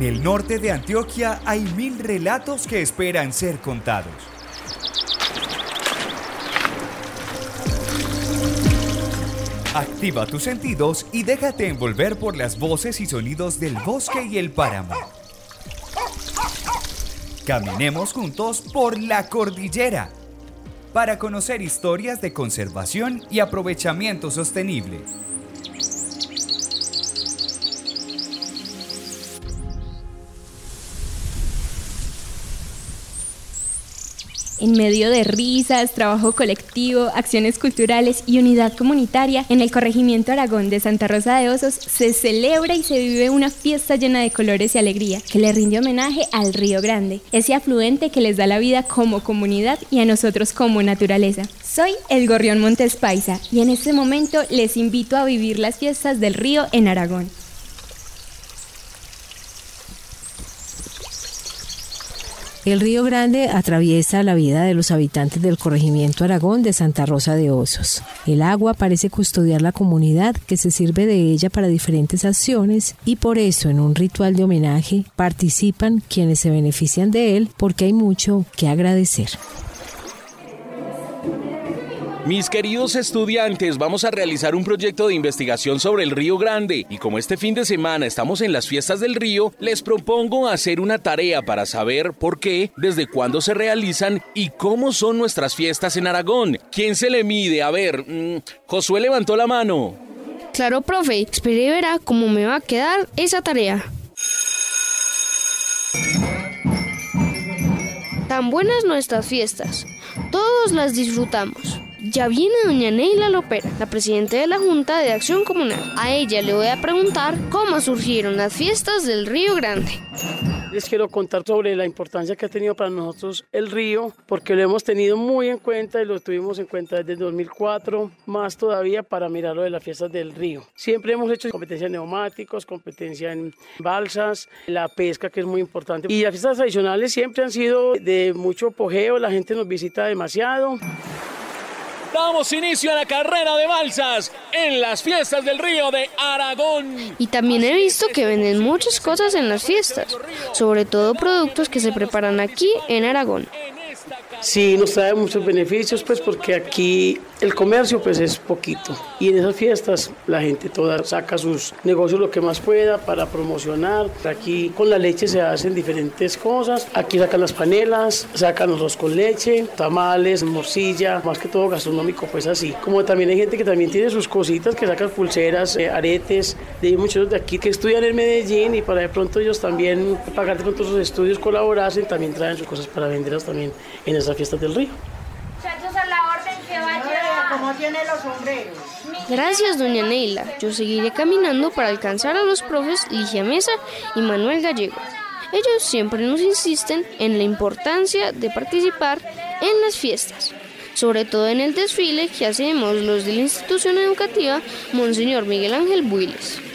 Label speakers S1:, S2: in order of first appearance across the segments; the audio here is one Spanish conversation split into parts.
S1: En el norte de Antioquia hay mil relatos que esperan ser contados. Activa tus sentidos y déjate envolver por las voces y sonidos del bosque y el páramo. Caminemos juntos por la cordillera para conocer historias de conservación y aprovechamiento sostenible.
S2: En medio de risas, trabajo colectivo, acciones culturales y unidad comunitaria, en el corregimiento Aragón de Santa Rosa de Osos se celebra y se vive una fiesta llena de colores y alegría que le rinde homenaje al Río Grande, ese afluente que les da la vida como comunidad y a nosotros como naturaleza. Soy el Gorrión Montes Paisa y en este momento les invito a vivir las fiestas del río en Aragón.
S3: El Río Grande atraviesa la vida de los habitantes del corregimiento Aragón de Santa Rosa de Osos. El agua parece custodiar la comunidad que se sirve de ella para diferentes acciones y por eso en un ritual de homenaje participan quienes se benefician de él porque hay mucho que agradecer.
S4: Mis queridos estudiantes, vamos a realizar un proyecto de investigación sobre el Río Grande y como este fin de semana estamos en las fiestas del río, les propongo hacer una tarea para saber por qué, desde cuándo se realizan y cómo son nuestras fiestas en Aragón. ¿Quién se le mide? A ver, mm, Josué levantó la mano.
S5: Claro, profe, espere y verá cómo me va a quedar esa tarea. Tan buenas nuestras fiestas, todos las disfrutamos. Ya viene doña Neila Lopera, la presidenta de la Junta de Acción Comunal. A ella le voy a preguntar cómo surgieron las fiestas del Río Grande.
S6: Les quiero contar sobre la importancia que ha tenido para nosotros el río, porque lo hemos tenido muy en cuenta y lo tuvimos en cuenta desde el 2004, más todavía para mirar lo de las fiestas del río. Siempre hemos hecho competencia en neumáticos, competencia en balsas, la pesca que es muy importante. Y las fiestas tradicionales siempre han sido de mucho apogeo, la gente nos visita demasiado.
S4: Damos inicio a la carrera de balsas en las fiestas del río de Aragón.
S5: Y también he visto que venden muchas cosas en las fiestas, sobre todo productos que se preparan aquí en Aragón.
S6: Sí, nos trae muchos beneficios, pues porque aquí el comercio pues es poquito y en esas fiestas la gente toda saca sus negocios lo que más pueda para promocionar. Aquí con la leche se hacen diferentes cosas. Aquí sacan las panelas, sacan arroz con leche, tamales, morcilla, más que todo gastronómico pues así. Como también hay gente que también tiene sus cositas que sacan pulseras, eh, aretes, de muchos de aquí que estudian en Medellín y para de pronto ellos también pagar de pronto sus estudios colaborasen, también traen sus cosas para venderlas también en esas fiestas del río.
S5: Gracias, doña Neila. Yo seguiré caminando para alcanzar a los profes Ligia Mesa y Manuel Gallego. Ellos siempre nos insisten en la importancia de participar en las fiestas, sobre todo en el desfile que hacemos los de la institución educativa Monseñor Miguel Ángel Builes.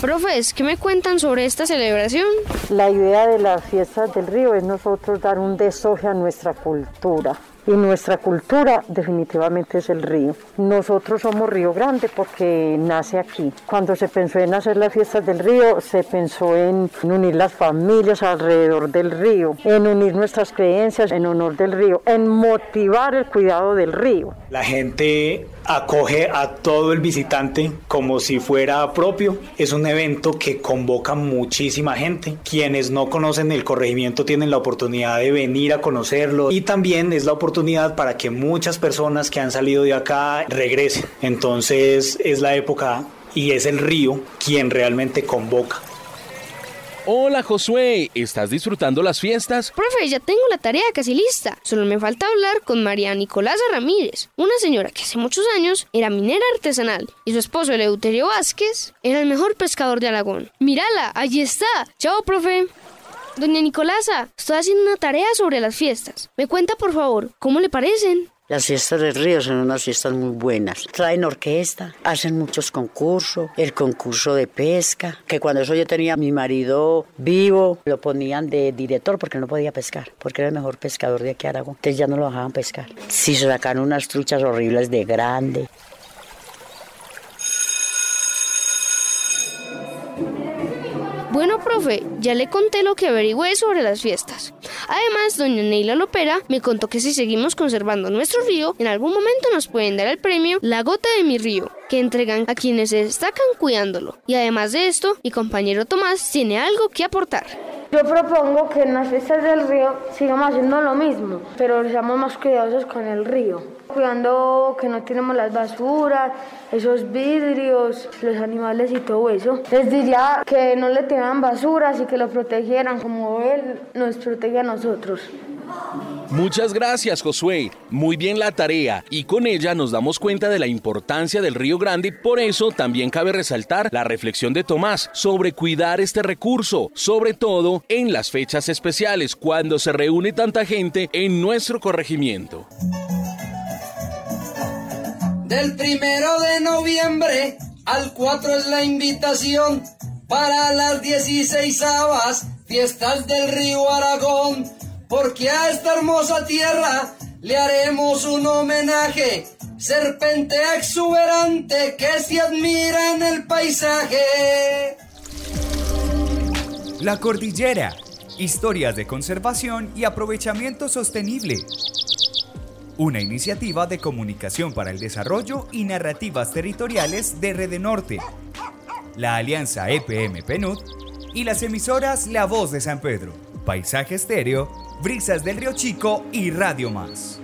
S5: Profes, ¿qué me cuentan sobre esta celebración?
S7: La idea de las fiestas del río es nosotros dar un desoje a nuestra cultura. Y nuestra cultura definitivamente es el río. Nosotros somos Río Grande porque nace aquí. Cuando se pensó en hacer las fiestas del río, se pensó en unir las familias alrededor del río, en unir nuestras creencias en honor del río, en motivar el cuidado del río.
S8: La gente acoge a todo el visitante como si fuera propio. Es un evento que convoca muchísima gente. Quienes no conocen el corregimiento tienen la oportunidad de venir a conocerlo y también es la oportunidad para que muchas personas que han salido de acá regresen. Entonces es la época y es el río quien realmente convoca.
S4: Hola Josué, ¿estás disfrutando las fiestas?
S5: Profe, ya tengo la tarea casi lista. Solo me falta hablar con María Nicolasa Ramírez, una señora que hace muchos años era minera artesanal y su esposo Eleuterio Vázquez era el mejor pescador de Aragón. Mírala, allí está. Chao, profe. Doña Nicolasa, estoy haciendo una tarea sobre las fiestas. ¿Me cuenta, por favor, cómo le parecen?
S9: Las fiestas del río son unas fiestas muy buenas. Traen orquesta, hacen muchos concursos, el concurso de pesca, que cuando eso yo tenía mi marido vivo, lo ponían de director porque no podía pescar, porque era el mejor pescador de aquí a Aragón. Entonces ya no lo dejaban pescar. Se sacan unas truchas horribles de grande.
S5: Ya le conté lo que averigüé sobre las fiestas. Además, doña Neila Lopera me contó que si seguimos conservando nuestro río, en algún momento nos pueden dar el premio La Gota de mi Río, que entregan a quienes se destacan cuidándolo. Y además de esto, mi compañero Tomás tiene algo que aportar.
S10: Yo propongo que en las fiestas del río sigamos haciendo lo mismo, pero seamos más cuidadosos con el río, cuidando que no tenemos las basuras, esos vidrios, los animales y todo eso. Les diría que no le tengan basuras y que lo protegieran como él nos protege a nosotros.
S4: Muchas gracias, Josué. Muy bien la tarea. Y con ella nos damos cuenta de la importancia del Río Grande. Por eso también cabe resaltar la reflexión de Tomás sobre cuidar este recurso, sobre todo en las fechas especiales, cuando se reúne tanta gente en nuestro corregimiento.
S11: Del primero de noviembre al 4 es la invitación para las 16 fiestas del río Aragón porque a esta hermosa tierra le haremos un homenaje, serpente exuberante que se admira en el paisaje.
S1: La cordillera, historias de conservación y aprovechamiento sostenible. Una iniciativa de comunicación para el desarrollo y narrativas territoriales de Rede Norte, la alianza EPM PNUD y las emisoras La Voz de San Pedro, Paisaje Estéreo Brisas del Río Chico y Radio Más.